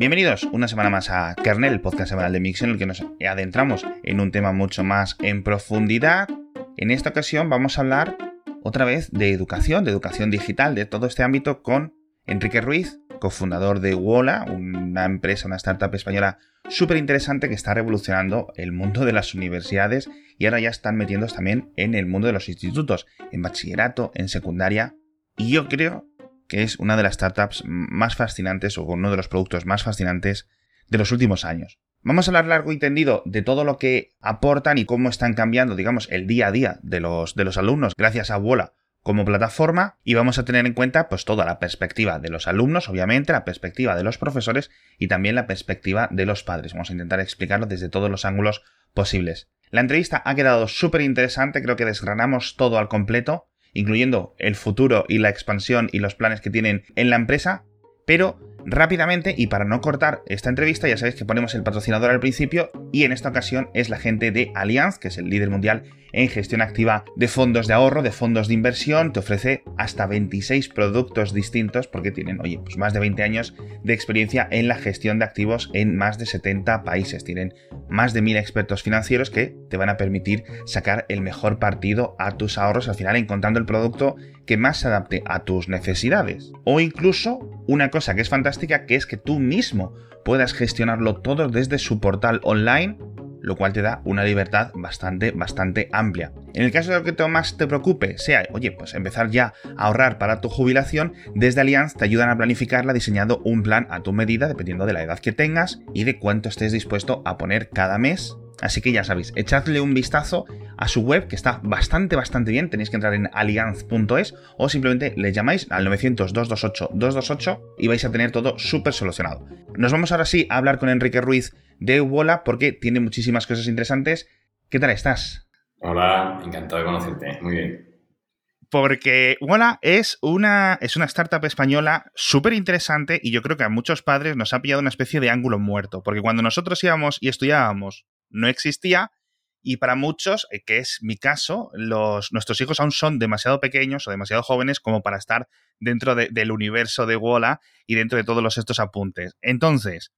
Bienvenidos una semana más a Kernel, el podcast semanal de Mix, en el que nos adentramos en un tema mucho más en profundidad. En esta ocasión vamos a hablar otra vez de educación, de educación digital, de todo este ámbito con Enrique Ruiz, cofundador de Wola, una empresa, una startup española súper interesante que está revolucionando el mundo de las universidades y ahora ya están metiéndose también en el mundo de los institutos, en bachillerato, en secundaria. Y yo creo que es una de las startups más fascinantes o uno de los productos más fascinantes de los últimos años. Vamos a hablar largo y tendido de todo lo que aportan y cómo están cambiando, digamos, el día a día de los, de los alumnos gracias a Wola como plataforma y vamos a tener en cuenta pues toda la perspectiva de los alumnos, obviamente, la perspectiva de los profesores y también la perspectiva de los padres. Vamos a intentar explicarlo desde todos los ángulos posibles. La entrevista ha quedado súper interesante, creo que desgranamos todo al completo, incluyendo el futuro y la expansión y los planes que tienen en la empresa, pero rápidamente y para no cortar esta entrevista, ya sabéis que ponemos el patrocinador al principio y en esta ocasión es la gente de Allianz, que es el líder mundial en gestión activa de fondos de ahorro, de fondos de inversión, te ofrece hasta 26 productos distintos porque tienen, oye, pues más de 20 años de experiencia en la gestión de activos en más de 70 países. Tienen más de 1000 expertos financieros que te van a permitir sacar el mejor partido a tus ahorros al final encontrando el producto que más se adapte a tus necesidades. O incluso una cosa que es fantástica que es que tú mismo puedas gestionarlo todo desde su portal online lo cual te da una libertad bastante, bastante amplia. En el caso de lo que más te preocupe, sea, oye, pues empezar ya a ahorrar para tu jubilación, desde Allianz te ayudan a planificarla diseñando un plan a tu medida, dependiendo de la edad que tengas y de cuánto estés dispuesto a poner cada mes. Así que ya sabéis, echadle un vistazo a su web que está bastante, bastante bien. Tenéis que entrar en allianz.es o simplemente le llamáis al 900-228-228 y vais a tener todo súper solucionado. Nos vamos ahora sí a hablar con Enrique Ruiz de Wola porque tiene muchísimas cosas interesantes. ¿Qué tal estás? Hola, encantado de conocerte. Muy bien. Porque Wola es una, es una startup española súper interesante y yo creo que a muchos padres nos ha pillado una especie de ángulo muerto. Porque cuando nosotros íbamos y estudiábamos no existía y para muchos, eh, que es mi caso, los, nuestros hijos aún son demasiado pequeños o demasiado jóvenes como para estar dentro del universo de Wola y dentro de todos estos apuntes. Entonces,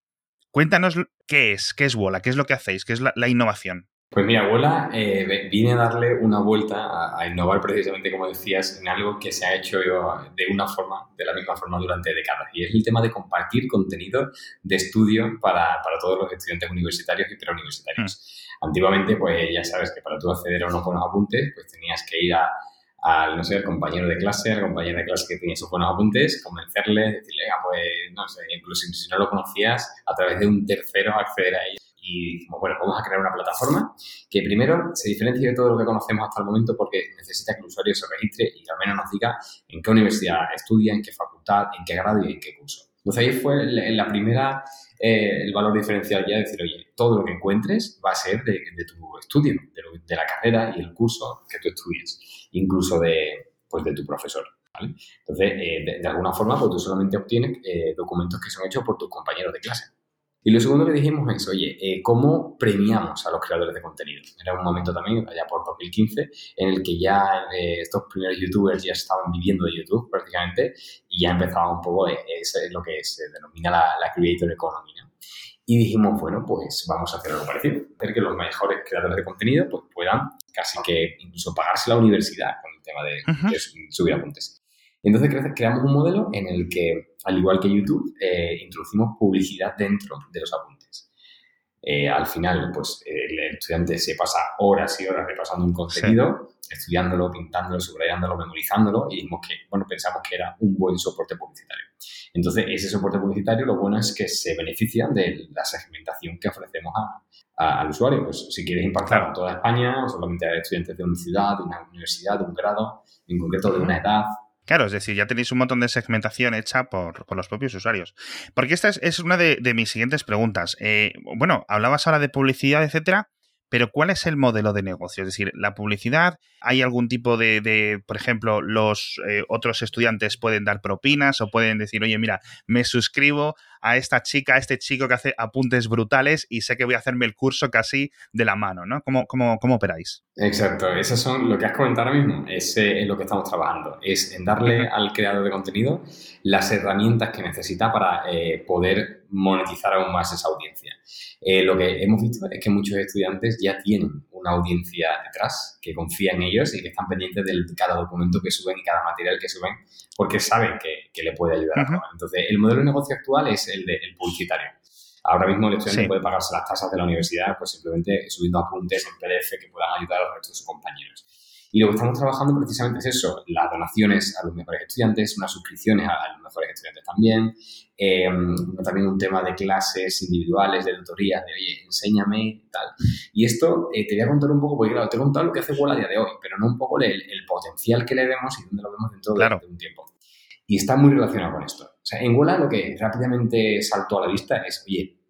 Cuéntanos qué es, qué es Wola, qué es lo que hacéis, qué es la, innovación. Pues mira, Wola eh, viene a darle una vuelta a, innovar precisamente, como decías, en algo que se ha hecho de una forma, de la misma forma durante décadas. Y es el tema de compartir contenido de estudio para, todos los estudiantes universitarios y preuniversitarios. Hmm. Antiguamente, pues ya sabes que para tú acceder a unos buenos apuntes, pues tenías que ir a al, no sé, al compañero de clase, al compañero de clase que tenía sus buenos apuntes, convencerle, decirle, ah, pues, no sé, incluso si no lo conocías, a través de un tercero acceder a ello. Y dijimos, bueno, vamos a crear una plataforma que primero se diferencie de todo lo que conocemos hasta el momento porque necesita que el usuario se registre y al menos nos diga en qué universidad estudia, en qué facultad, en qué grado y en qué curso. Entonces ahí fue la primera, eh, el valor diferencial ya de decir, oye, todo lo que encuentres va a ser de, tu estudio, de, la carrera y el curso que tú estudies, incluso de, pues, de tu profesor. Entonces, eh, de, alguna forma, pues tú solamente obtienes eh, documentos que son hechos por tus compañeros de clase. Y lo segundo que dijimos es, oye, eh, ¿cómo premiamos a los creadores de contenido? Era un momento también, allá por 2015, en el que ya eh, estos primeros youtubers ya estaban viviendo de YouTube prácticamente y ya empezaba un poco, eh, es lo que se denomina la, creator economy. Y dijimos, bueno, pues vamos a hacer algo parecido, hacer que los mejores creadores de contenido pues, puedan casi que incluso pagarse la universidad con el tema de, de subir apuntes. Entonces creamos un modelo en el que, al igual que YouTube, eh, introducimos publicidad dentro de los apuntes. Eh, al final, pues el estudiante se pasa horas y horas repasando un contenido, estudiándolo, pintándolo, subrayándolo, memorizándolo, y dijimos que, bueno, pensamos que era un buen soporte publicitario. Entonces, ese soporte publicitario, lo bueno es que se beneficia de la segmentación que ofrecemos al usuario. Pues si quieres impactar a toda España, o solamente a estudiantes de una ciudad, de una universidad, de un grado, en concreto de una edad, Claro, es decir, ya tenéis un montón de segmentación hecha por, los propios usuarios. Porque esta es, una de, mis siguientes preguntas. Eh, bueno, hablabas ahora de publicidad, etcétera, pero ¿cuál es el modelo de negocio? Es decir, la publicidad, ¿hay algún tipo de, por ejemplo, los eh, otros estudiantes pueden dar propinas o pueden decir, oye, mira, me suscribo a esta chica, a este chico que hace apuntes brutales y sé que voy a hacerme el curso casi de la mano, ¿no? ¿Cómo, cómo, cómo operáis? Exacto, eso son lo que has comentado ahora mismo, es, es lo que estamos trabajando, es en darle al creador de contenido las herramientas que necesita para eh, poder monetizar aún más esa audiencia. Eh, lo que hemos visto es que muchos estudiantes ya tienen una audiencia detrás que confía en ellos y que están pendientes de cada documento que suben y cada material que suben porque saben que, le puede ayudar Entonces, el modelo de negocio actual es el del publicitario. Ahora mismo el estudiante puede pagarse las tasas de la universidad pues simplemente subiendo apuntes en PDF que puedan ayudar al resto de sus compañeros. Y lo que estamos trabajando precisamente es eso, las donaciones a los mejores estudiantes, unas suscripciones a, los mejores estudiantes también, em, también un tema de clases individuales, de tutorías, de, oye, enséñame, tal. Y esto eh, te voy a contar un poco, porque claro, te he contado lo que hace Wall a día de hoy, pero no un poco el, potencial que le vemos y dónde lo vemos dentro de, un tiempo. Y está muy relacionado con esto. O sea, en Wola lo que rápidamente saltó a la vista es, oye,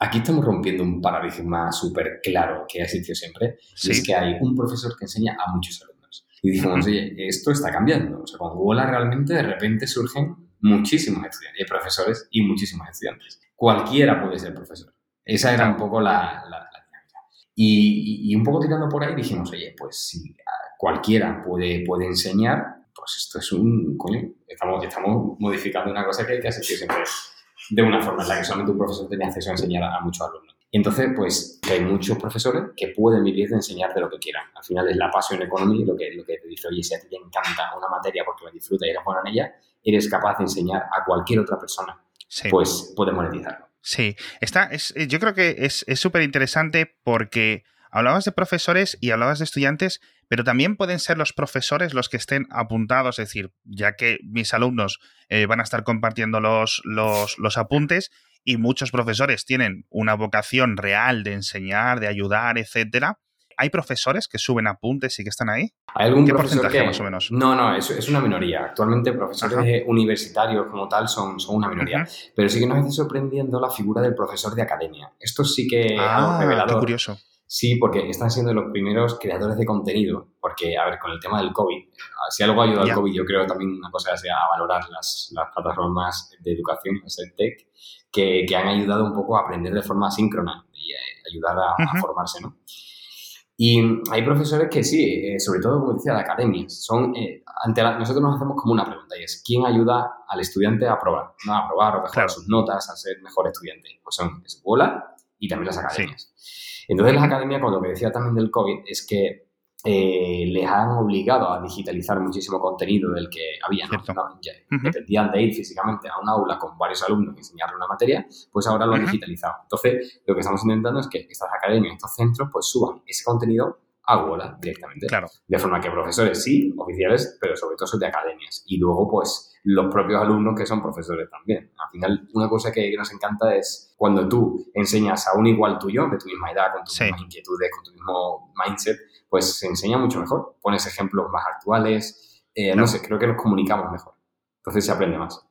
Aquí estamos rompiendo un paradigma súper claro que ha existido siempre, es que hay un profesor que enseña a muchos alumnos. Y dijimos, oye, esto está cambiando. O sea, con Google realmente de repente surgen muchísimos estudiantes, profesores y muchísimos estudiantes. Cualquiera puede ser profesor. Esa era un poco la, la, dinámica. Y, un poco tirando por ahí dijimos, oye, pues si cualquiera puede, puede enseñar, pues esto es un, coño, estamos, estamos modificando una cosa que, que ha existido siempre de una forma en la que solamente un profesor tenía acceso a enseñar a, muchos alumnos. Entonces, pues hay muchos profesores que pueden vivir de enseñar de lo que quieran. Al final es la pasión economía lo que, lo que te dice, oye, si a ti te encanta una materia porque la disfrutas y eres bueno en ella, eres capaz de enseñar a cualquier otra persona. Pues puedes monetizarlo. Sí, Está, es, yo creo que es súper interesante porque hablabas de profesores y hablabas de estudiantes, pero también pueden ser los profesores los que estén apuntados, es decir, ya que mis alumnos eh, van a estar compartiendo los, los, apuntes y muchos profesores tienen una vocación real de enseñar, de ayudar, etcétera. ¿Hay profesores que suben apuntes y que están ahí? ¿Hay algún ¿Qué porcentaje más o menos? No, no, es, es una minoría. Actualmente profesores universitarios como tal son, son una minoría. Pero sí que nos está sorprendiendo la figura del profesor de academia. Esto sí que ah, Qué curioso. Sí, porque están siendo los primeros creadores de contenido, porque, a ver, con el tema del COVID, si algo ha ayudado al COVID, yo creo también una cosa es a valorar las, las plataformas de educación, las tech, que, que, han ayudado un poco a aprender de forma síncrona y eh, ayudar a, formarse, ¿no? Y hay profesores que sí, eh, sobre todo, como decía, de academias, son, eh, ante nosotros nos hacemos como una pregunta y es, ¿quién ayuda al estudiante a aprobar? ¿no? A aprobar o mejorar sus notas, a ser mejor estudiante. Pues son escuela y también las academias. Entonces las academias, con lo que decía también del COVID, es que eh, les han obligado a digitalizar muchísimo contenido del que había. ¿no? Dependían de ir físicamente a un aula con varios alumnos y enseñarle una materia, pues ahora lo han digitalizado. Entonces, lo que estamos intentando es que estas academias, estos centros, pues suban ese contenido a Wola directamente. Claro. De forma que profesores sí, oficiales, pero sobre todo son de academias. Y luego, pues, los propios alumnos que son profesores también. Al final, una cosa que nos encanta es cuando tú enseñas a un igual tuyo, de tu misma edad, con tus mismas inquietudes, con tu mismo mindset, pues se enseña mucho mejor. Pones ejemplos más actuales, eh, no sé, creo que nos comunicamos mejor. Entonces se aprende más.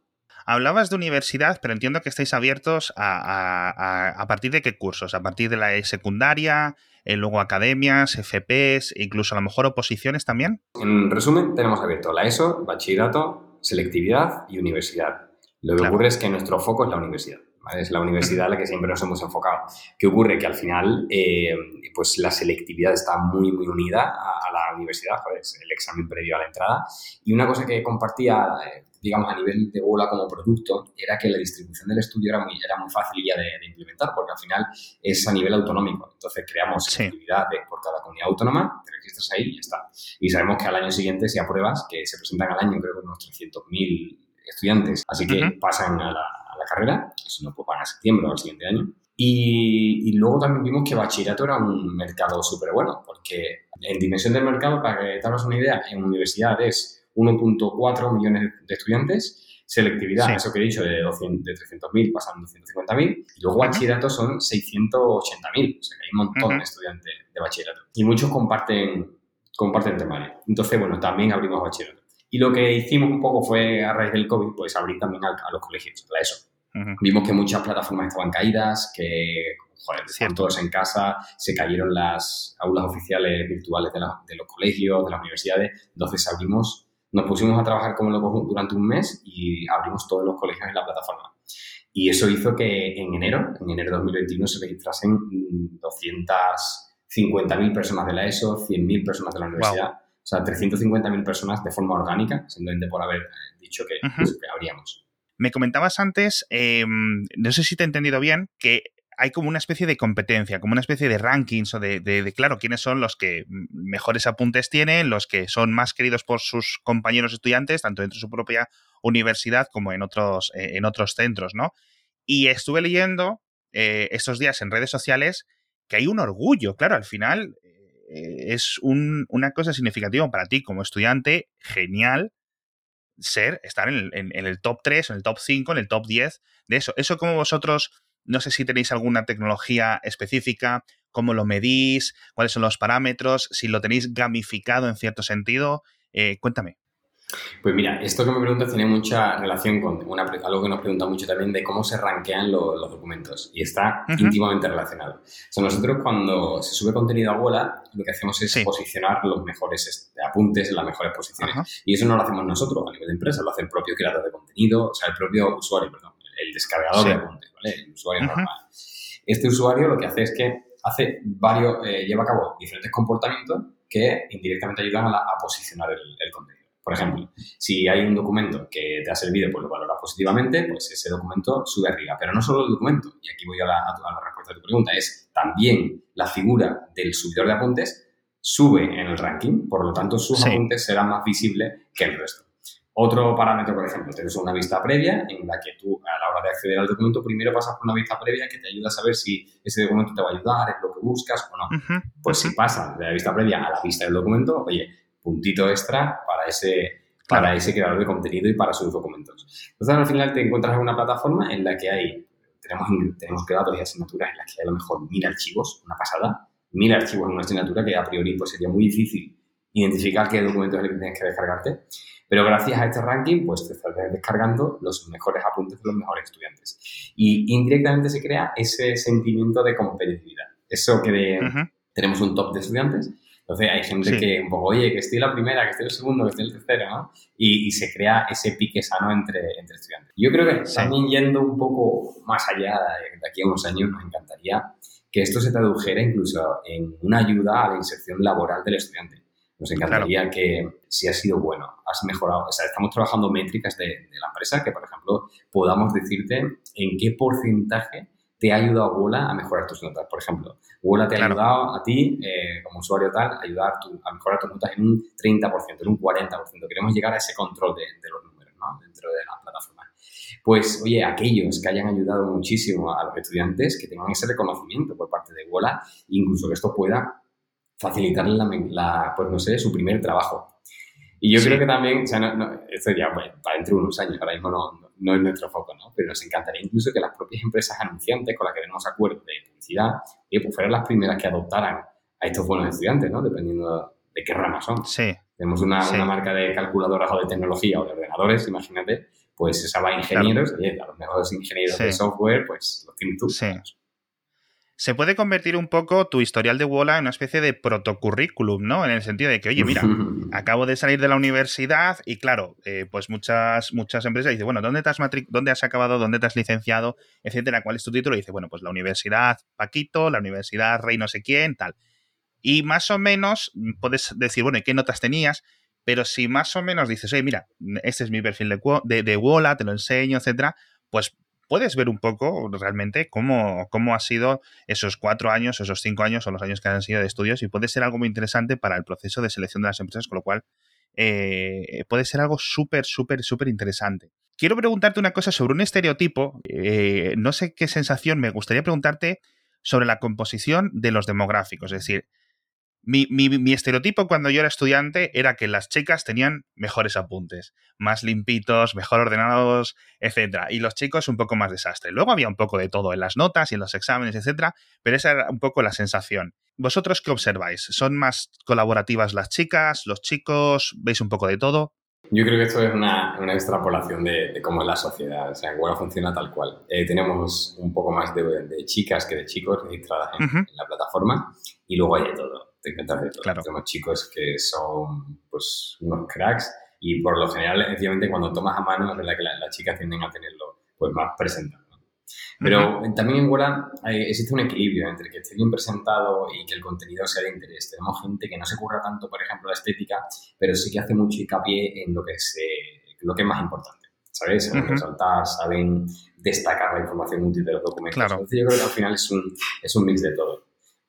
Hablabas de universidad, pero entiendo que estáis abiertos a, a, partir de qué cursos, a partir de la secundaria, eh, luego academias, FPs, incluso a lo mejor oposiciones también. En resumen, tenemos abierto la ESO, bachillerato, selectividad y universidad. Lo que ocurre es que nuestro foco es la universidad. Es la universidad a la que siempre nos hemos enfocado. ¿Qué ocurre? Que al final, eh, pues la selectividad está muy, muy unida a, la universidad, es el examen previo a la entrada. Y una cosa que compartía eh, digamos, a nivel de bola como producto, era que la distribución del estudio era muy, era muy fácil ya de, implementar, porque al final es a nivel autonómico. Entonces creamos actividad por cada comunidad autónoma, te registras ahí y ya está. Y sabemos que al año siguiente, si apruebas, que se presentan al año, creo que unos 300.000 estudiantes, así que pasan a la, a la carrera, si no, pues van a septiembre o al siguiente año. Y, y, luego también vimos que bachillerato era un mercado súper bueno, porque en dimensión del mercado, para que te hagas una idea, en universidades 1.4 millones de estudiantes. Selectividad, eso que he dicho, de, de 300.000 pasan a 250.000. Y luego bachillerato son 680.000. O sea, que hay un montón de estudiantes de bachillerato. Y muchos comparten, comparten temario. Entonces, bueno, también abrimos bachillerato. Y lo que hicimos un poco fue, a raíz del COVID, pues abrir también a, los colegios, la ESO. Vimos que muchas plataformas estaban caídas, que joder, estaban todos en casa, se cayeron las aulas oficiales virtuales de, de, los colegios, de las universidades, entonces abrimos nos pusimos a trabajar como locos durante un mes y abrimos todos los colegios en la plataforma. Y eso hizo que en enero, en enero de 2021, se registrasen 250.000 personas de la ESO, 100.000 personas de la universidad, o sea, 350.000 personas de forma orgánica, simplemente por haber dicho que, pues, abríamos. Me comentabas antes, em, no sé si te he entendido bien, que hay como una especie de competencia, como una especie de rankings o de, claro, quiénes son los que mejores apuntes tienen, los que son más queridos por sus compañeros estudiantes, tanto dentro de su propia universidad como en otros, eh, en otros centros, ¿no? Y estuve leyendo eh, estos días en redes sociales que hay un orgullo, claro, al final eh, es una cosa significativa para ti como estudiante, genial ser, estar en el, en el top 3, en el top 5, en el top 10 de eso. Eso como vosotros no sé si tenéis alguna tecnología específica, cómo lo medís, cuáles son los parámetros, si lo tenéis gamificado en cierto sentido. Eh, cuéntame. Pues mira, esto que me preguntas tiene mucha relación con algo que nos pregunta mucho también de cómo se rankean los documentos y está íntimamente relacionado. O nosotros cuando se sube contenido a bola, lo que hacemos es posicionar los mejores apuntes en las mejores posiciones. Y eso no lo hacemos nosotros a nivel de empresa, lo hace el propio creador de contenido, o sea, el propio usuario, perdón el descargador de apuntes, ¿vale? El usuario normal. Este usuario lo que hace es que hace varios, eh, lleva a cabo diferentes comportamientos que indirectamente ayudan a, posicionar el, contenido. Por ejemplo, si hay un documento que te ha servido, pues lo valoras positivamente, pues ese documento sube arriba. Pero no solo el documento, y aquí voy a la, respuesta de tu pregunta, es también la figura del subidor de apuntes sube en el ranking, por lo tanto sus apuntes serán más visibles que el resto. Otro parámetro, por ejemplo, tienes una vista previa en la que tú, a la hora de acceder al documento, primero pasas por una vista previa que te ayuda a saber si ese documento te va a ayudar, es lo que buscas o no. pues si pasas de la vista previa a la vista del documento, oye, puntito extra para ese, para ese creador de contenido y para sus documentos. Entonces, al final te encuentras en una plataforma en la que hay, tenemos, tenemos creadores y asignaturas en las que hay a lo mejor mil archivos, una pasada, mil archivos en una asignatura que a priori pues sería muy difícil identificar qué documento es el que tienes que descargarte. Pero gracias a este ranking, pues te estás descargando los mejores apuntes de los mejores estudiantes. Y indirectamente se crea ese sentimiento de competitividad. Eso que tenemos un top de estudiantes. Entonces hay gente que un poco, oye, que estoy la primera, que estoy el segundo, que estoy el tercero, ¿no? Y, se crea ese pique sano entre, entre estudiantes. Yo creo que también yendo un poco más allá, de aquí a unos años nos encantaría que esto se tradujera incluso en una ayuda a la inserción laboral del estudiante. Nos encantaría que, si has sido bueno, has mejorado, o sea, estamos trabajando métricas de, la empresa que, por ejemplo, podamos decirte en qué porcentaje te ha ayudado Wola a mejorar tus notas. Por ejemplo, Wola te ha ayudado a ti, eh, como usuario tal, a ayudar a mejorar tus notas en un 30%, en un 40%. Queremos llegar a ese control de, los números ¿no? dentro de la plataforma. Pues, oye, aquellos que hayan ayudado muchísimo a los estudiantes, que tengan ese reconocimiento por parte de Wola, incluso que esto pueda facilitarle la, pues no sé, su primer trabajo. Y yo creo que también, o sea, no, esto ya pues, para dentro de unos años, ahora mismo no, no, es nuestro foco, ¿no? Pero nos encantaría incluso que las propias empresas anunciantes con las que tenemos acuerdos de publicidad, pues fueran las primeras que adoptaran a estos buenos estudiantes, ¿no? Dependiendo de qué rama son. Sí. Tenemos una, una, marca de calculadoras o de tecnología o de ordenadores, imagínate, pues esa va a ingenieros, a los mejores ingenieros de software, pues los tienes tú. Sí se puede convertir un poco tu historial de Wola en una especie de protocurrículum, ¿no? En el sentido de que, oye, mira, acabo de salir de la universidad y claro, eh, pues muchas, muchas empresas dicen, bueno, ¿dónde, te has ¿dónde has acabado? ¿Dónde te has licenciado? Etcétera. ¿Cuál es tu título? Y dice, bueno, pues la Universidad Paquito, la Universidad Rey no sé quién, tal. Y más o menos puedes decir, bueno, ¿y qué notas tenías? Pero si más o menos dices, oye, mira, este es mi perfil de, de, de Wola, te lo enseño, etcétera, pues puedes ver un poco realmente cómo, cómo ha sido esos cuatro años, esos cinco años o los años que han sido de estudios y puede ser algo muy interesante para el proceso de selección de las empresas, con lo cual eh, puede ser algo súper, súper, súper interesante. Quiero preguntarte una cosa sobre un estereotipo. Eh, no sé qué sensación, me gustaría preguntarte sobre la composición de los demográficos. Es decir, mi, estereotipo cuando yo era estudiante era que las chicas tenían mejores apuntes, más limpitos, mejor ordenados, etcétera, y los chicos un poco más desastre. Luego había un poco de todo en las notas y en los exámenes, etcétera, pero esa era un poco la sensación. ¿Vosotros qué observáis? ¿Son más colaborativas las chicas, los chicos? ¿Veis un poco de todo? Yo creo que esto es una, extrapolación de, cómo es la sociedad, o sea, igual funciona tal cual. Eh, tenemos un poco más de, chicas que de chicos registradas en, la plataforma y luego hay de todo, te encantas de todo. Tenemos chicos que son pues unos cracks y por lo general, efectivamente, cuando tomas a mano, es verdad que las chicas tienden a tenerlo pues más presente. Pero también en Wora existe un equilibrio entre que esté bien presentado y que el contenido sea de interés. Tenemos gente que no se curra tanto, por ejemplo, la estética, pero sí que hace mucho hincapié en lo que es, lo que es más importante. ¿Sabes? Saben resaltar, saben destacar la información útil de los documentos. Entonces yo creo que al final es un, es un mix de todo.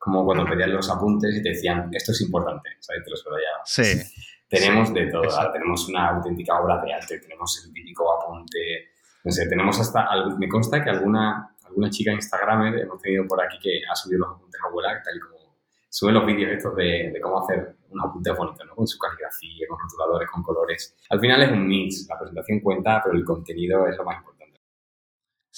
Como cuando pedían los apuntes y te decían, esto es importante, ¿sabes? Te los ya. Sí. Tenemos de todo. Tenemos una auténtica obra de arte, tenemos el típico apunte no sé, tenemos hasta, me consta que alguna, alguna chica Instagramer hemos tenido por aquí que ha subido los apuntes a abuela, tal y como suben los vídeos estos de, de cómo hacer un apunte bonito, ¿no? Con su caligrafía, con rotuladores, con colores. Al final es un mix, la presentación cuenta, pero el contenido es lo más importante.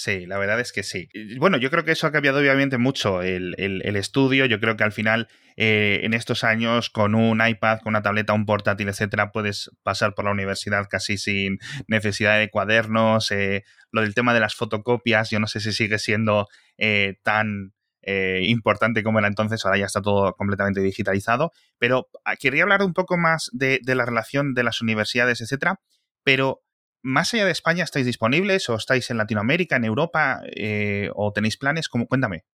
Sí, la verdad es que sí. Bueno, yo creo que eso ha cambiado obviamente mucho el, estudio. Yo creo que al final, eh, en estos años, con un iPad, con una tableta, un portátil, etcétera, puedes pasar por la universidad casi sin necesidad de cuadernos. Eh, lo del tema de las fotocopias, yo no sé si sigue siendo eh, tan importante como era entonces, ahora ya está todo completamente digitalizado. Pero ah, quería hablar un poco más de, de la relación de las universidades, etcétera. Pero más allá de España, ¿estáis disponibles o estáis en Latinoamérica, en Europa eh, o tenéis planes? ¿Cómo? Cuéntame.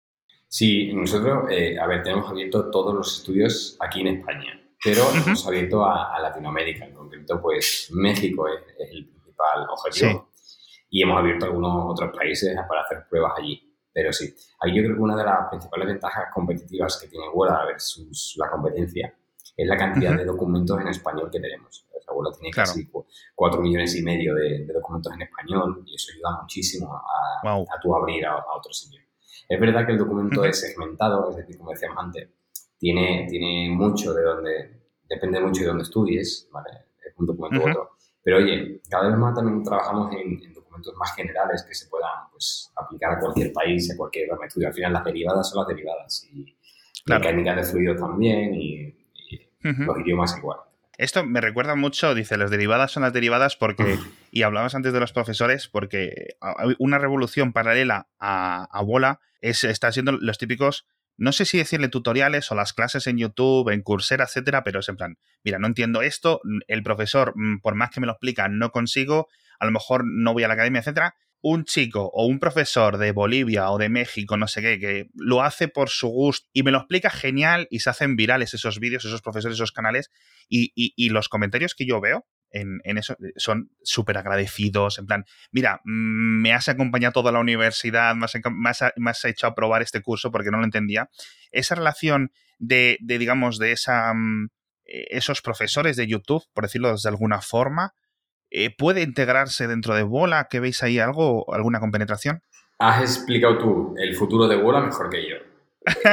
Sí, nosotros, eh, a ver, tenemos abierto todos los estudios aquí en España, pero hemos abierto a, Latinoamérica, en concreto, pues México es, el principal objetivo. Y hemos abierto algunos otros países para hacer pruebas allí. Pero sí, ahí yo creo que una de las principales ventajas competitivas que tiene Word versus la competencia es la cantidad de documentos en español que tenemos. Abuela tiene casi 4 millones y medio de, documentos en español y eso ayuda muchísimo a, a tú abrir a, otro sitio. Es verdad que el documento es segmentado, es decir, como decíamos antes, tiene, tiene mucho de donde, depende mucho de dónde estudies, ¿vale? Es un documento u otro. Pero oye, cada vez más también trabajamos en, documentos más generales que se puedan pues, aplicar a cualquier país, a cualquier estudio. Al final las derivadas son las derivadas y la mecánica de fluido también y, los idiomas igual. Esto me recuerda mucho, dice, las derivadas son las derivadas porque, y hablabas antes de los profesores, porque una revolución paralela a, a Bola es, está siendo los típicos, no sé si decirle tutoriales o las clases en YouTube, en Coursera, etcétera, pero es en plan, mira, no entiendo esto, el profesor, mm, por más que me lo explica, no consigo, a lo mejor no voy a la academia, etcétera, un chico o un profesor de Bolivia o de México, no sé qué, que lo hace por su gusto y me lo explica genial y se hacen virales esos vídeos, esos profesores, esos canales y, los comentarios que yo veo en, eso son súper agradecidos, en plan, mira, mm, me has acompañado toda la universidad, me has, hecho aprobar este curso porque no lo entendía. Esa relación de, digamos, de esa, mm, eh, esos profesores de YouTube, por decirlo de alguna forma, eh, ¿Puede integrarse dentro de Bola? ¿Que veis ahí algo, alguna compenetración? Has explicado tú el futuro de Bola mejor que yo.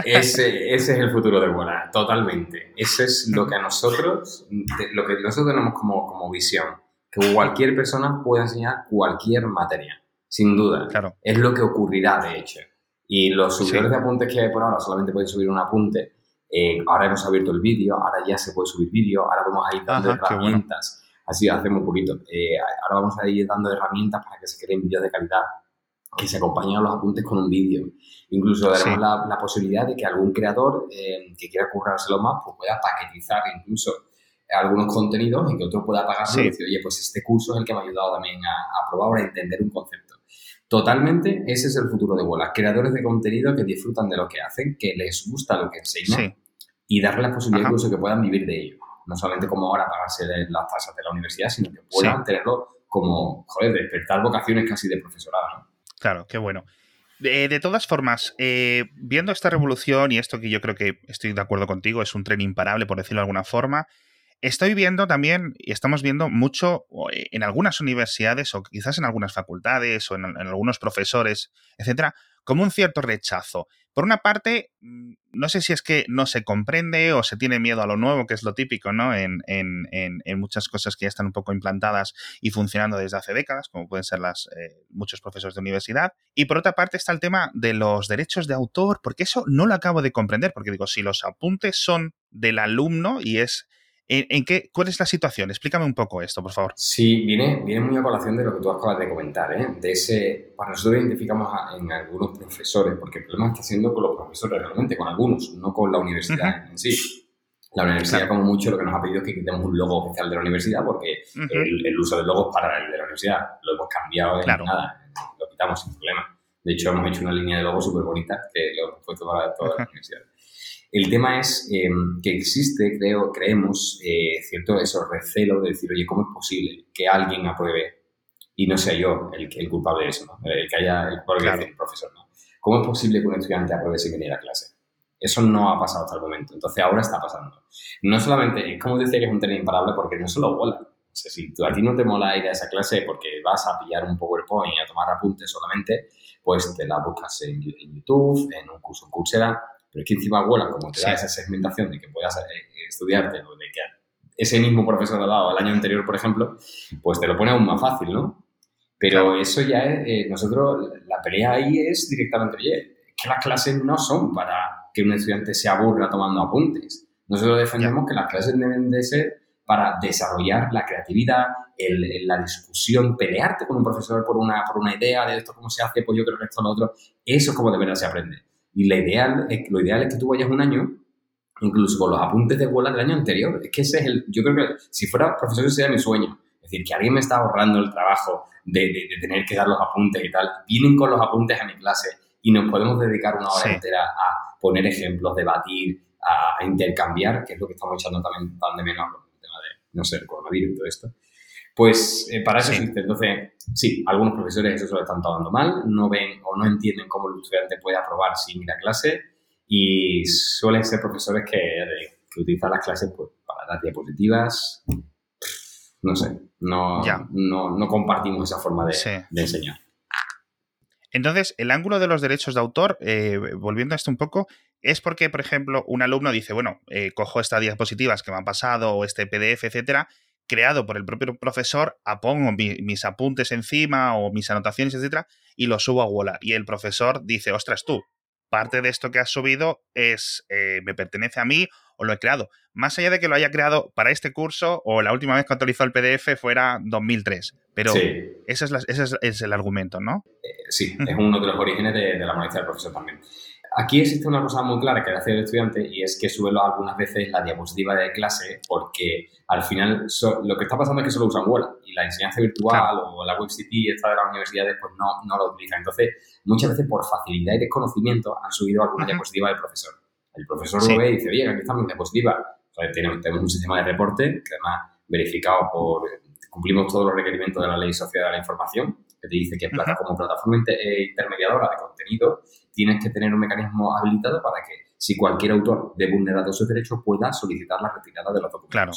Ese, ese es el futuro de Bola, totalmente. Ese es lo que a nosotros, lo que nosotros tenemos como, como visión. Que cualquier persona pueda enseñar cualquier materia, sin duda. Claro. Es lo que ocurrirá, de hecho. Y los subidores de apuntes que hay por ahora solamente pueden subir un apunte. Eh, ahora hemos abierto el vídeo, ahora ya se puede subir vídeo, ahora vamos a ir dando herramientas Así hacemos un poquito. Eh, ahora vamos a ir dando herramientas para que se creen vídeos de calidad, que se acompañen a los apuntes con un vídeo. Incluso daremos la, posibilidad de que algún creador eh, que quiera currárselo más pues pueda paquetizar incluso algunos contenidos en que otro pueda pagar y decir, oye, pues este curso es el que me ha ayudado también a, probar o a entender un concepto. Totalmente, ese es el futuro de Bola. Creadores de contenido que disfrutan de lo que hacen, que les gusta lo que enseñan y darle la posibilidad incluso que puedan vivir de ello no solamente como ahora pagarse las tasas de la universidad, sino que puedan tenerlo como, joder, despertar vocaciones casi de profesorado. Claro, qué bueno. De, todas formas, eh, viendo esta revolución y esto que yo creo que estoy de acuerdo contigo, es un tren imparable, por decirlo de alguna forma, estoy viendo también, y estamos viendo mucho eh, en algunas universidades o quizás en algunas facultades o en, algunos profesores, etcétera, como un cierto rechazo. Por una parte, mm, no sé si es que no se comprende o se tiene miedo a lo nuevo, que es lo típico, ¿no? En, muchas cosas que ya están un poco implantadas y funcionando desde hace décadas, como pueden ser las, eh, muchos profesores de universidad. Y por otra parte está el tema de los derechos de autor, porque eso no lo acabo de comprender, porque digo, si los apuntes son del alumno y es ¿En, qué, ¿Cuál es la situación? Explícame un poco esto, por favor. Sí, viene, viene muy a colación de lo que tú acabas de comentar. ¿eh? De ese, para nosotros identificamos en algunos profesores, porque el problema está siendo con los profesores realmente, con algunos, no con la universidad en sí. La universidad, como mucho, lo que nos ha pedido es que quitemos un logo oficial de la universidad, porque el, uso del logo es para el de la universidad. Lo hemos cambiado de nada, lo quitamos sin problema. De hecho, hemos hecho una línea de logo súper bonita que lo hemos puesto para toda la universidad. El tema es em, que existe, creo, creemos, eh, cierto eso, recelo de decir, oye, ¿cómo es posible que alguien apruebe y no sea yo el, el culpable de eso, ¿no? el que haya el culpable el profesor? ¿no? ¿Cómo es posible que un estudiante apruebe sin venir a clase? Eso no ha pasado hasta el momento. Entonces ahora está pasando. No solamente, es como decía que es un tren imparable porque no solo mola. O sea, si a ti no te mola ir a esa clase porque vas a pillar un PowerPoint y a tomar apuntes solamente, pues te la buscas en, YouTube, en un curso en Coursera, pero es que encima vuela, como te da esa segmentación de que puedas eh, estudiarte o de que ese mismo profesor ha dado el año anterior, por ejemplo, pues te lo pone aún más fácil, ¿no? Pero eso ya es, eh, nosotros, la pelea ahí es directamente, oye, que las clases no son para que un estudiante se aburra tomando apuntes. Nosotros defendemos que las clases deben de ser para desarrollar la creatividad, el, la discusión, pelearte con un profesor por una, por una idea de esto, cómo se hace, pues yo creo que esto, lo otro. Eso es como de verdad se aprende. Y la ideal, lo ideal es que tú vayas un año, incluso con los apuntes de bola del año anterior. Es que ese es el. Yo creo que si fuera profesor, ese sería mi sueño. Es decir, que alguien me está ahorrando el trabajo de, de, tener que dar los apuntes y tal. Vienen con los apuntes a mi clase y nos podemos dedicar una hora entera a poner ejemplos, debatir, a, intercambiar, que es lo que estamos echando también tan de menos con el tema de, no sé, el coronavirus y todo esto. Pues eh, para eso existe. Entonces, sí, algunos profesores eso se lo están tomando mal, no ven o no entienden cómo el estudiante puede aprobar sin ir a clase y suelen ser profesores que, que utilizan las clases pues, para dar diapositivas. No sé, no, no, no, compartimos esa forma de, de enseñar. Entonces, el ángulo de los derechos de autor, eh, volviendo a esto un poco, es porque, por ejemplo, un alumno dice, bueno, eh, cojo estas diapositivas que me han pasado o este PDF, etcétera, creado por el propio profesor, pongo mis apuntes encima o mis anotaciones, etcétera, y lo subo a Walla. Y el profesor dice, ostras, tú, parte de esto que has subido es eh, me pertenece a mí o lo he creado. Más allá de que lo haya creado para este curso o la última vez que actualizó el PDF fuera 2003. Pero ese, es el argumento, ¿no? Eh, sí, es uno de los orígenes de, la molestia del profesor también. Aquí existe una cosa muy clara que hace el estudiante y es que suelo algunas veces la diapositiva de clase porque al final lo que está pasando es que solo usan Word y la enseñanza virtual o la WebCT esta de las universidades pues no, no lo utilizan. Entonces, muchas veces por facilidad y desconocimiento han subido alguna diapositiva del profesor. El profesor lo ve y dice, oye, aquí está mi diapositiva. tenemos, un sistema de reporte que además verificado por, cumplimos todos los requerimientos de la Ley Social de la Información, que te dice que como plataforma eh, intermediadora de contenido tienes que tener un mecanismo habilitado para que si cualquier autor de vulnerado sus derechos pueda solicitar la retirada de los documentos. Claro.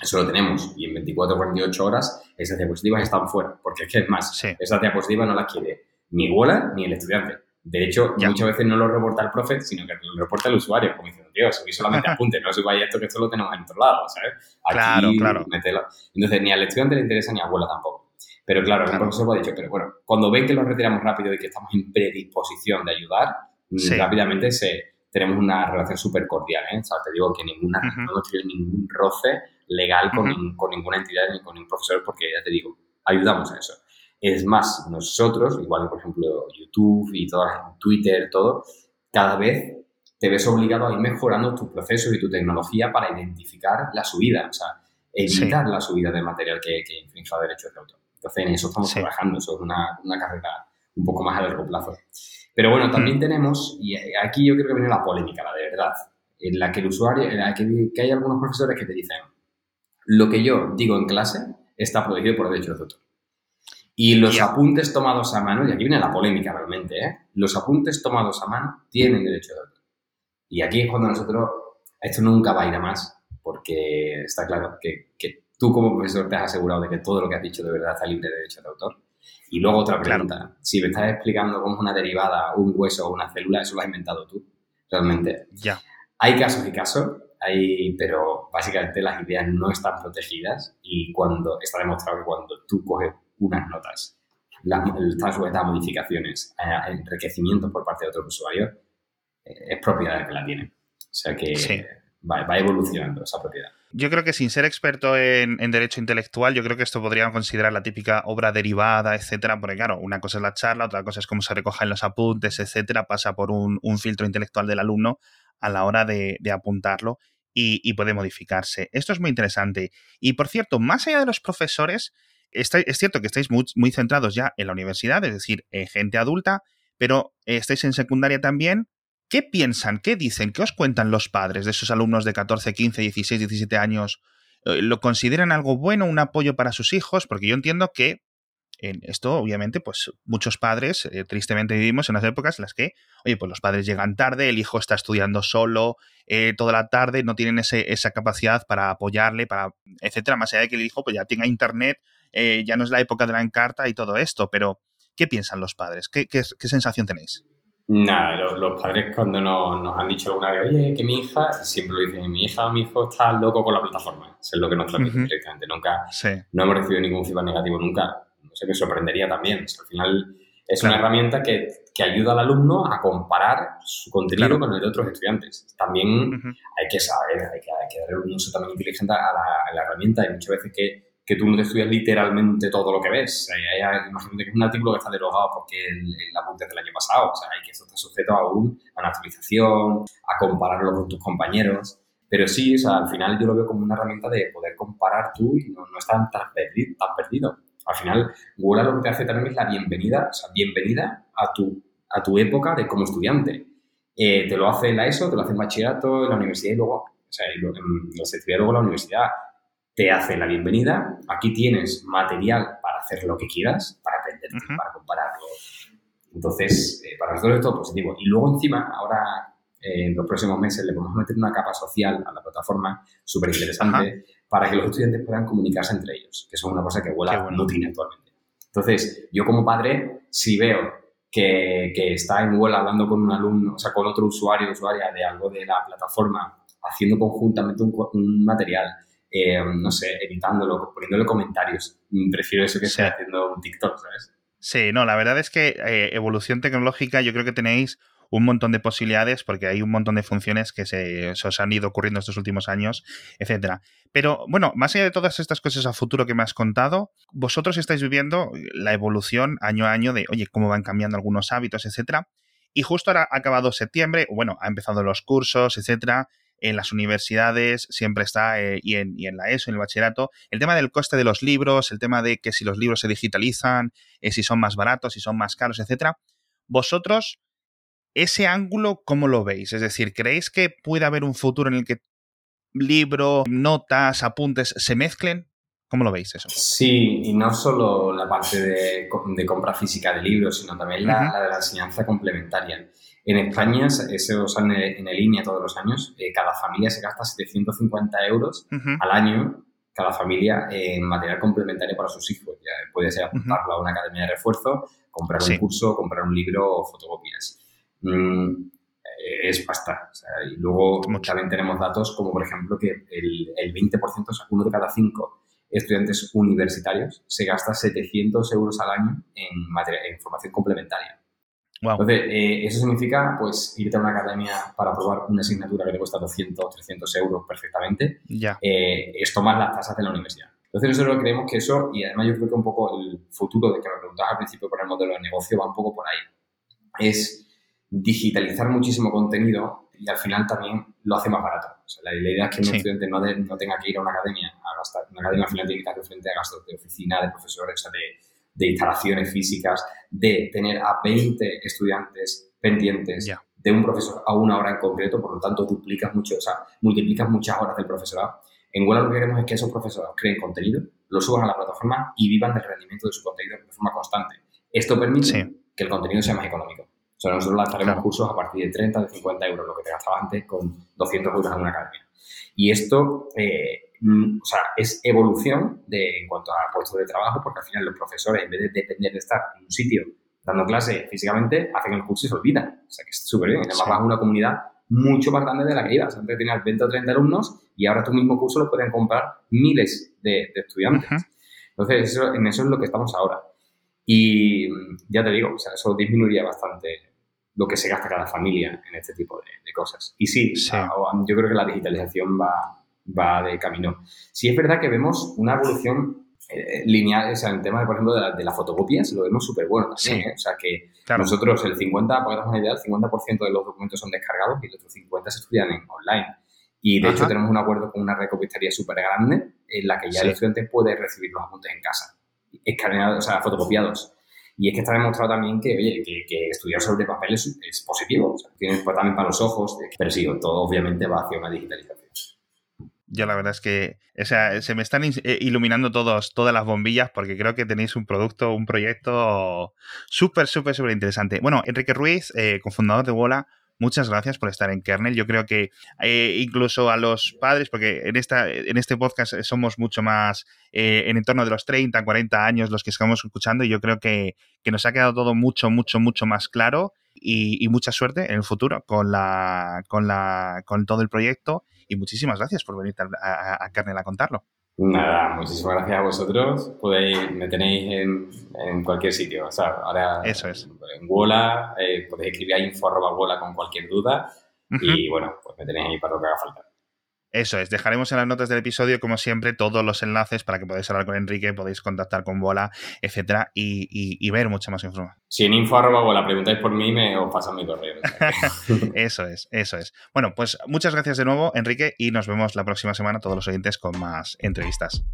Eso lo tenemos y en 24 o 48 horas esas diapositivas están fuera, porque es que es más, esas diapositivas no las quiere ni Wola ni el estudiante. De hecho, muchas veces no lo reporta el profe, sino que lo reporta el usuario, como diciendo, tío, subí solamente apunte, no subáis esto, que esto lo tenemos en otro lado, ¿sabes? Aquí, claro, claro. Entonces, ni al estudiante le interesa ni a abuela tampoco. Pero claro, el profesor ha dicho, pero bueno, cuando ven que lo retiramos rápido y que estamos en predisposición de ayudar, rápidamente se, tenemos una relación súper cordial, ¿eh? O sea, te digo que ninguna, no hemos tenido ningún roce legal con, con ninguna entidad ni con ningún profesor, porque ya te digo, ayudamos a eso. Es más, nosotros, igual por ejemplo YouTube y todo, Twitter, todo, cada vez te ves obligado a ir mejorando tus procesos y tu tecnología para identificar la subida, o sea, evitar la subida de material que, que infrinja derechos de autor. Entonces, en eso estamos trabajando, eso es una, una, carrera un poco más a largo plazo. Pero bueno, también tenemos, y aquí yo creo que viene la polémica, la de verdad, en la que el usuario, en la que, que hay algunos profesores que te dicen, lo que yo digo en clase está protegido por derechos de autor. Y los apuntes tomados a mano, y aquí viene la polémica realmente, ¿eh? los apuntes tomados a mano tienen derecho de autor. Y aquí es cuando nosotros, esto nunca va a ir a más, porque está claro que, que, tú como profesor te has asegurado de que todo lo que has dicho de verdad está libre de derecho de autor. Y luego otra pregunta, si me estás explicando cómo es una derivada, un hueso o una célula, eso lo has inventado tú, realmente. Ya. Hay casos y casos, hay, pero básicamente las ideas no están protegidas y cuando está demostrado que cuando tú coges unas notas. La, están sujetas a modificaciones, a enriquecimiento por parte de otros usuarios, eh, es propiedad que la tiene. O sea que va, evolucionando esa propiedad. Yo creo que sin ser experto en, derecho intelectual, yo creo que esto podrían considerar la típica obra derivada, etcétera, porque claro, una cosa es la charla, otra cosa es cómo se recogen los apuntes, etcétera, pasa por un, filtro intelectual del alumno a la hora de, apuntarlo y, puede modificarse. Esto es muy interesante. Y por cierto, más allá de los profesores, es cierto que estáis muy, centrados ya en la universidad, es decir, en gente adulta, pero eh, estáis en secundaria también. ¿Qué piensan? ¿Qué dicen? ¿Qué os cuentan los padres de esos alumnos de 14, 15, 16, 17 años? Eh, ¿Lo consideran algo bueno, un apoyo para sus hijos? Porque yo entiendo que en esto, obviamente, pues muchos padres, eh, tristemente vivimos en las épocas en las que, oye, pues los padres llegan tarde, el hijo está estudiando solo eh, toda la tarde, no tienen ese, esa capacidad para apoyarle, para, etcétera, más allá de que el hijo pues ya tenga internet, ya no es la época de la encarta y todo esto, pero ¿qué piensan los padres? ¿Qué, qué sensación tenéis? Nada, los, padres cuando nos, han dicho alguna vez, oye, que mi hija, siempre lo dicen, mi hija o mi hijo está loco con la plataforma. Eso es lo que nos transmiten directamente. Nunca, no hemos recibido ningún feedback negativo, nunca. No sé, me sorprendería también. al final es una herramienta que, que, ayuda al alumno a comparar su contenido con el de otros estudiantes. También hay que saber, hay que, hay que darle un uso también inteligente a la, a la herramienta. Hay muchas veces que que tú no te estudias literalmente todo lo que ves. imagínate que es un artículo que está derogado porque el, el apunte del año pasado. O sea, hay que eso está sujeto aún a una actualización, a compararlo con tus compañeros. Pero sí, o sea, al final yo lo veo como una herramienta de poder comparar tú y no, no estar tan perdido, tan perdido. Al final, Google lo que te hace también es la bienvenida, o sea, bienvenida a tu, a tu época de como estudiante. Eh, te lo hace la ESO, te lo hace en bachillerato, en la universidad y luego, o sea, en, en, luego en la universidad te hace la bienvenida. Aquí tienes material para hacer lo que quieras, para aprender, para compararlo. Entonces, eh, para nosotros es todo positivo. Y luego encima, ahora eh, en los próximos meses le vamos a meter una capa social a la plataforma súper interesante para que los estudiantes puedan comunicarse entre ellos, que es una cosa que Huela no tiene actualmente. Entonces, yo como padre, si veo que, que está en Huela hablando con un alumno, o sea, con otro usuario o usuaria de algo de la plataforma, haciendo conjuntamente un, un material, eh, no sé, editándolo, poniéndole comentarios. Mm, prefiero eso que sea haciendo un TikTok, ¿sabes? Sí, no, la verdad es que eh, evolución tecnológica yo creo que tenéis un montón de posibilidades porque hay un montón de funciones que se, os han ido ocurriendo estos últimos años, etcétera. Pero bueno, más allá de todas estas cosas a futuro que me has contado, vosotros estáis viviendo la evolución año a año de, oye, cómo van cambiando algunos hábitos, etcétera. Y justo ahora ha acabado septiembre, bueno, ha empezado los cursos, etcétera en las universidades siempre está, eh, y, en, la ESO, en el bachillerato, el tema del coste de los libros, el tema de que si los libros se digitalizan, eh, si son más baratos, si son más caros, etcétera. Vosotros, ese ángulo, ¿cómo lo veis? Es decir, ¿creéis que puede haber un futuro en el que libro, notas, apuntes se mezclen? ¿Cómo lo veis eso? Sí, y no solo la parte de, compra física de libros, sino también la, la de la enseñanza complementaria. En España se usa en, línea todos los años. Eh, cada familia se gasta 750 euros al año, cada familia, en material complementario para sus hijos. Ya puede ser apuntarlo a una academia de refuerzo, comprar un curso, comprar un libro o fotocopias. Mm, eh, es pasta. y luego también tenemos datos como, por ejemplo, que el, el 20%, o sea, uno de cada cinco estudiantes universitarios se gasta 700 euros al año en, material, en formación complementaria. Entonces, eh, eso significa, pues, irte a una academia para probar una asignatura que te cuesta 200, 300 euros perfectamente. Ya. Eh, es tomar las tasas de la universidad. Entonces, nosotros creemos que eso, y además yo creo que un poco el futuro de que me preguntabas al principio por el modelo de negocio va un poco por ahí. Es digitalizar muchísimo contenido y al final también lo hace más barato. O sea, la, idea es que un estudiante no, no, tenga que ir a una academia gastar. Una que estar frente a gastos de oficina, de profesores, o sea, de de instalaciones físicas, de tener a 20 estudiantes pendientes de un profesor a una hora en concreto, por lo tanto duplicas mucho, o sea, multiplicas muchas horas del profesorado. En Google lo que queremos es que esos profesores creen contenido, lo suban a la plataforma y vivan del rendimiento de su contenido de forma constante. Esto permite que el contenido sea más económico. O sea, nosotros lanzaremos cursos a partir de 30, de 50 euros, lo que te gastaba antes con 200 euros en una academia. Y esto eh, o sea, es evolución de, en cuanto a puestos de trabajo, porque al final los profesores, en vez de depender de estar en un sitio dando clase físicamente, hacen el curso y se olvidan. O sea, que es súper bien. Además, vas a una comunidad mucho más grande de la que ibas. Antes tenías 20 o 30 alumnos y ahora tu mismo curso lo pueden comprar miles de, estudiantes. Entonces, en eso es lo que estamos ahora. Y mm, ya te digo, o sea, eso disminuiría bastante lo que se gasta cada familia en este tipo de, cosas. Y sí, yo creo que la digitalización va, va de camino. Sí es verdad que vemos una evolución eh, lineal, o sea, en el tema, de, por ejemplo, de, la, fotocopia, lo vemos súper bueno también, ¿eh? O sea, que nosotros el 50, para que una idea, el 50% de los documentos son descargados y el otro 50 se estudian en online. Y de hecho tenemos un acuerdo con una red copistería súper grande en la que ya el estudiante puede recibir los apuntes en casa, escaneados, o sea, fotocopiados. Y es que está demostrado también que, oye, que, estudiar sobre papel es, positivo, o sea, tienes pues, también para los ojos, pero sí, todo obviamente va hacia una digitalización. Yo la verdad es que o sea, se me están eh, iluminando todos, todas las bombillas porque creo que tenéis un producto, un proyecto súper, súper, súper interesante. Bueno, Enrique Ruiz, eh, cofundador de Wola, muchas gracias por estar en Kernel. Yo creo que eh, incluso a los padres, porque en, esta, en este podcast somos mucho más eh, en torno de los 30, 40 años los que estamos escuchando y yo creo que, nos ha quedado todo mucho, mucho, mucho más claro y, mucha suerte en el futuro con, la, con, la, con todo el proyecto y muchísimas gracias por venir a, a Kernel a contarlo. Nada, muchísimas gracias a vosotros. Podéis, me tenéis en, en cualquier sitio. O sea, ahora Eso es. en Wola, eh, podéis escribir a info con cualquier duda. Y bueno, pues me tenéis ahí para lo que haga falta. Eso es, dejaremos en las notas del episodio, como siempre, todos los enlaces para que podáis hablar con Enrique, podéis contactar con Bola, etcétera, y, ver mucha más información. Si en info arroba preguntáis por mí, me os pasan mi correo. eso es, eso es. Bueno, pues muchas gracias de nuevo, Enrique, y nos vemos la próxima semana, todos los oyentes, con más entrevistas.